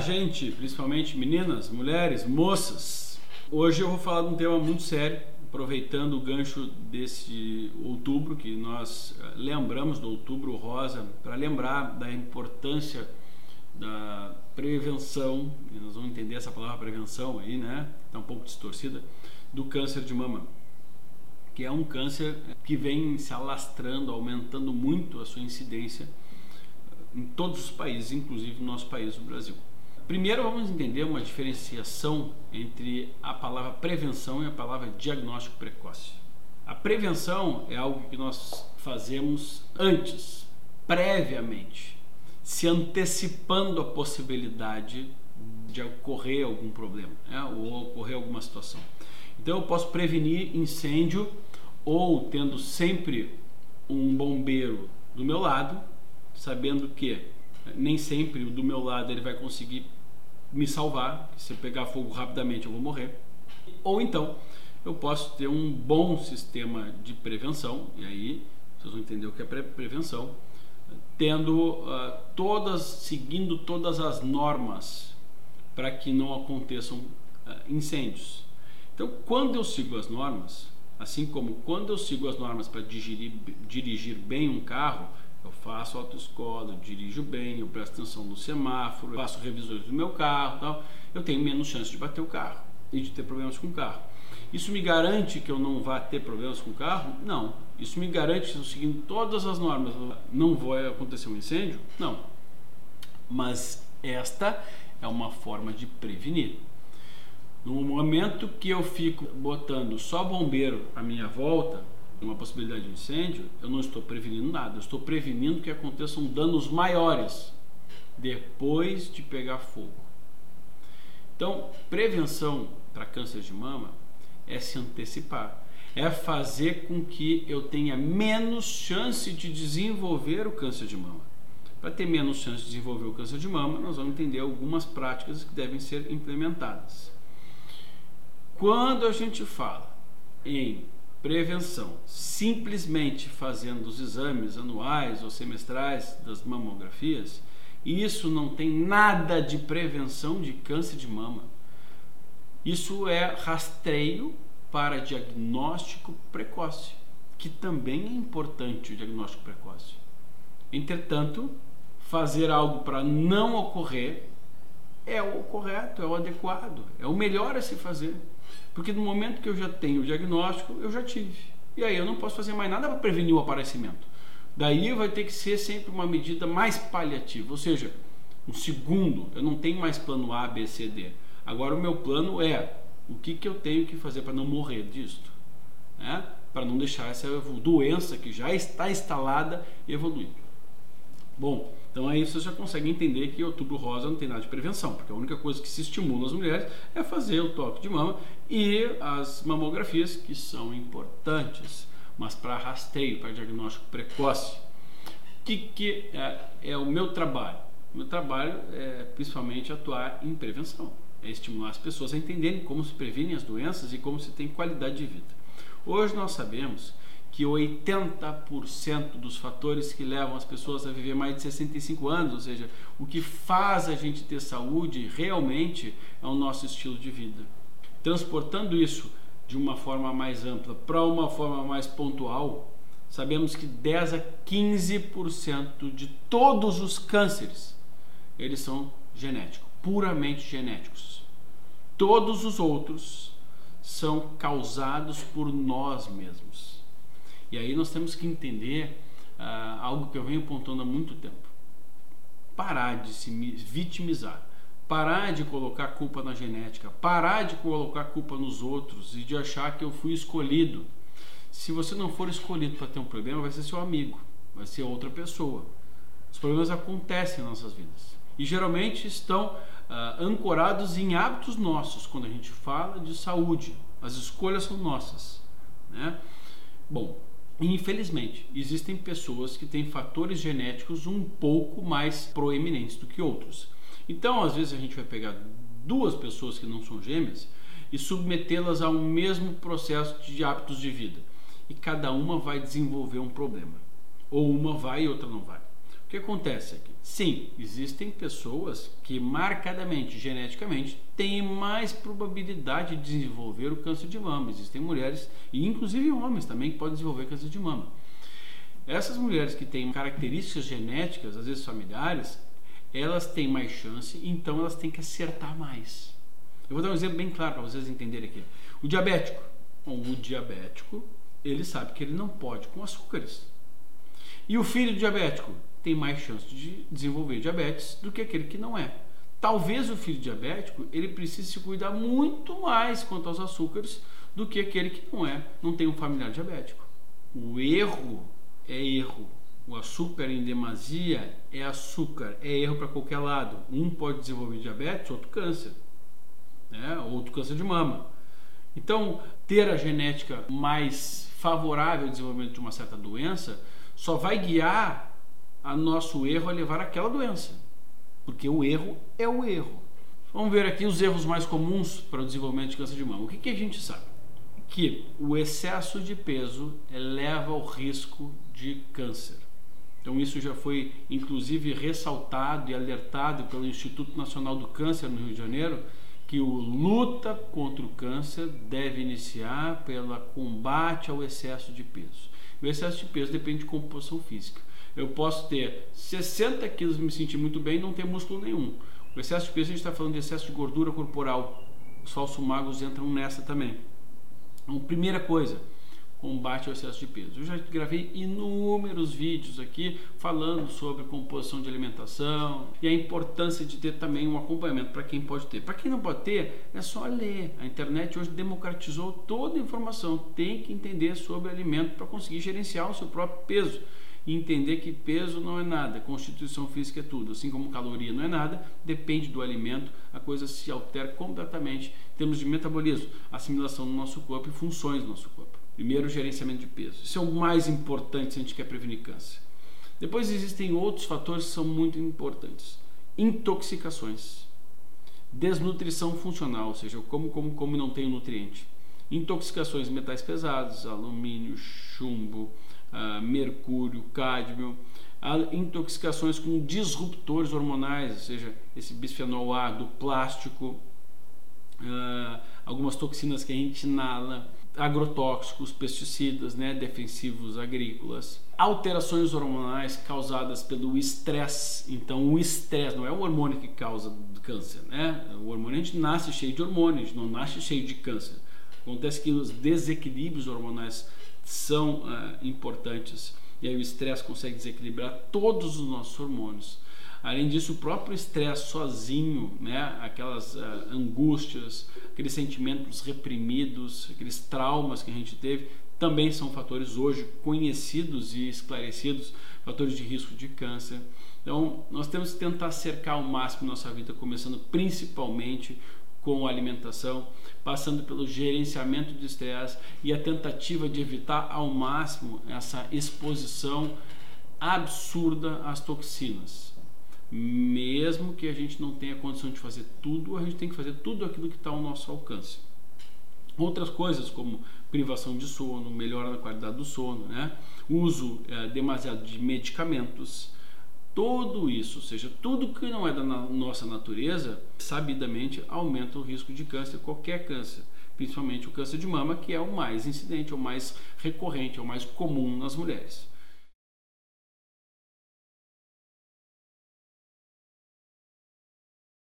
Gente, principalmente meninas, mulheres, moças. Hoje eu vou falar de um tema muito sério, aproveitando o gancho desse outubro, que nós eh, lembramos do outubro rosa, para lembrar da importância da prevenção, e nós vamos entender essa palavra prevenção aí, né? Está um pouco distorcida, do câncer de mama, que é um câncer que vem se alastrando, aumentando muito a sua incidência em todos os países, inclusive no nosso país, o Brasil. Primeiro vamos entender uma diferenciação entre a palavra prevenção e a palavra diagnóstico precoce. A prevenção é algo que nós fazemos antes, previamente, se antecipando a possibilidade de ocorrer algum problema né? ou ocorrer alguma situação. Então eu posso prevenir incêndio ou tendo sempre um bombeiro do meu lado, sabendo que nem sempre o do meu lado ele vai conseguir me salvar, se eu pegar fogo rapidamente eu vou morrer. Ou então eu posso ter um bom sistema de prevenção, e aí vocês vão entender o que é prevenção, tendo uh, todas, seguindo todas as normas para que não aconteçam uh, incêndios. Então, quando eu sigo as normas, assim como quando eu sigo as normas para dirigir, dirigir bem um carro, eu faço autoescola, eu dirijo bem, eu presto atenção no semáforo, faço revisões do meu carro, tal, eu tenho menos chance de bater o carro e de ter problemas com o carro. Isso me garante que eu não vá ter problemas com o carro? Não. Isso me garante que, seguindo todas as normas, não vai acontecer um incêndio? Não. Mas esta é uma forma de prevenir. No momento que eu fico botando só bombeiro à minha volta, uma possibilidade de incêndio, eu não estou prevenindo nada, eu estou prevenindo que aconteçam danos maiores depois de pegar fogo. Então, prevenção para câncer de mama é se antecipar, é fazer com que eu tenha menos chance de desenvolver o câncer de mama. Para ter menos chance de desenvolver o câncer de mama, nós vamos entender algumas práticas que devem ser implementadas. Quando a gente fala em prevenção, simplesmente fazendo os exames anuais ou semestrais das mamografias, isso não tem nada de prevenção de câncer de mama. Isso é rastreio para diagnóstico precoce, que também é importante o diagnóstico precoce. Entretanto, fazer algo para não ocorrer é o correto, é o adequado, é o melhor a se fazer. Porque no momento que eu já tenho o diagnóstico, eu já tive. E aí eu não posso fazer mais nada para prevenir o aparecimento. Daí vai ter que ser sempre uma medida mais paliativa, ou seja, um segundo, eu não tenho mais plano A, B, C, D. Agora o meu plano é o que, que eu tenho que fazer para não morrer disto, né? para não deixar essa doença que já está instalada evoluir. Bom, então aí você já consegue entender que outubro rosa não tem nada de prevenção, porque a única coisa que se estimula as mulheres é fazer o toque de mama e as mamografias que são importantes, mas para rastreio, para diagnóstico precoce. O que, que é, é o meu trabalho? O meu trabalho é principalmente atuar em prevenção, é estimular as pessoas a entenderem como se previnem as doenças e como se tem qualidade de vida. Hoje nós sabemos que 80% dos fatores que levam as pessoas a viver mais de 65 anos, ou seja, o que faz a gente ter saúde realmente é o nosso estilo de vida. Transportando isso de uma forma mais ampla para uma forma mais pontual, sabemos que 10 a 15% de todos os cânceres eles são genéticos, puramente genéticos. Todos os outros são causados por nós mesmos. E aí nós temos que entender uh, algo que eu venho apontando há muito tempo. Parar de se vitimizar, parar de colocar culpa na genética, parar de colocar culpa nos outros e de achar que eu fui escolhido. Se você não for escolhido para ter um problema, vai ser seu amigo, vai ser outra pessoa. Os problemas acontecem em nossas vidas e geralmente estão uh, ancorados em hábitos nossos quando a gente fala de saúde. As escolhas são nossas. Né? Bom, infelizmente, existem pessoas que têm fatores genéticos um pouco mais proeminentes do que outros. Então, às vezes, a gente vai pegar duas pessoas que não são gêmeas e submetê-las a um mesmo processo de hábitos de vida. E cada uma vai desenvolver um problema. Ou uma vai e outra não vai. O que acontece aqui? Sim, existem pessoas que marcadamente, geneticamente, têm mais probabilidade de desenvolver o câncer de mama. Existem mulheres, e inclusive homens também, que podem desenvolver câncer de mama. Essas mulheres que têm características genéticas, às vezes familiares, elas têm mais chance, então elas têm que acertar mais. Eu vou dar um exemplo bem claro para vocês entenderem aqui. O diabético, o diabético, ele sabe que ele não pode com açúcares. E o filho diabético tem mais chance de desenvolver diabetes do que aquele que não é. Talvez o filho diabético ele precise se cuidar muito mais quanto aos açúcares do que aquele que não é, não tem um familiar diabético. O erro é erro. O açúcar em demasia é açúcar, é erro para qualquer lado. Um pode desenvolver diabetes, outro câncer, né? outro câncer de mama. Então, ter a genética mais favorável ao desenvolvimento de uma certa doença só vai guiar a nosso erro a levar àquela doença, porque o erro é o erro. Vamos ver aqui os erros mais comuns para o desenvolvimento de câncer de mama. O que, que a gente sabe? Que o excesso de peso eleva o risco de câncer. Então isso já foi inclusive ressaltado e alertado pelo Instituto Nacional do Câncer no Rio de Janeiro, que o luta contra o câncer deve iniciar pelo combate ao excesso de peso. O excesso de peso depende de composição física. Eu posso ter 60 quilos e me sentir muito bem e não ter músculo nenhum. O excesso de peso a gente está falando de excesso de gordura corporal. Os falsos magos entram nessa também. Então, primeira coisa, combate ao excesso de peso. Eu já gravei inúmeros vídeos aqui falando sobre composição de alimentação e a importância de ter também um acompanhamento para quem pode ter. Para quem não pode ter, é só ler. A internet hoje democratizou toda a informação. Tem que entender sobre alimento para conseguir gerenciar o seu próprio peso e entender que peso não é nada, constituição física é tudo, assim como caloria não é nada, depende do alimento, a coisa se altera completamente em termos de metabolismo, assimilação no nosso corpo e funções do nosso corpo. Primeiro, gerenciamento de peso. Isso é o mais importante se a gente quer prevenir câncer. Depois existem outros fatores que são muito importantes. Intoxicações. Desnutrição funcional, ou seja, eu como, como, como não tenho nutriente. Intoxicações de metais pesados, alumínio, chumbo, uh, mercúrio, cádmio. Intoxicações com disruptores hormonais, ou seja, esse bisfenol A do plástico, uh, algumas toxinas que a gente inala agrotóxicos, pesticidas, né, defensivos agrícolas, alterações hormonais causadas pelo estresse. Então, o estresse não é o hormônio que causa câncer, né? O hormônio a gente nasce cheio de hormônios, não nasce cheio de câncer. Acontece que os desequilíbrios hormonais são uh, importantes e aí o estresse consegue desequilibrar todos os nossos hormônios. Além disso, o próprio estresse sozinho, né, aquelas uh, angústias, aqueles sentimentos reprimidos, aqueles traumas que a gente teve, também são fatores hoje conhecidos e esclarecidos, fatores de risco de câncer. Então, nós temos que tentar cercar ao máximo nossa vida, começando principalmente com alimentação, passando pelo gerenciamento de estresse e a tentativa de evitar ao máximo essa exposição absurda às toxinas mesmo que a gente não tenha condição de fazer tudo, a gente tem que fazer tudo aquilo que está ao nosso alcance. Outras coisas como privação de sono, melhora da qualidade do sono, né? uso é, demasiado de medicamentos, tudo isso, ou seja, tudo que não é da nossa natureza, sabidamente aumenta o risco de câncer, qualquer câncer, principalmente o câncer de mama, que é o mais incidente, é o mais recorrente, é o mais comum nas mulheres.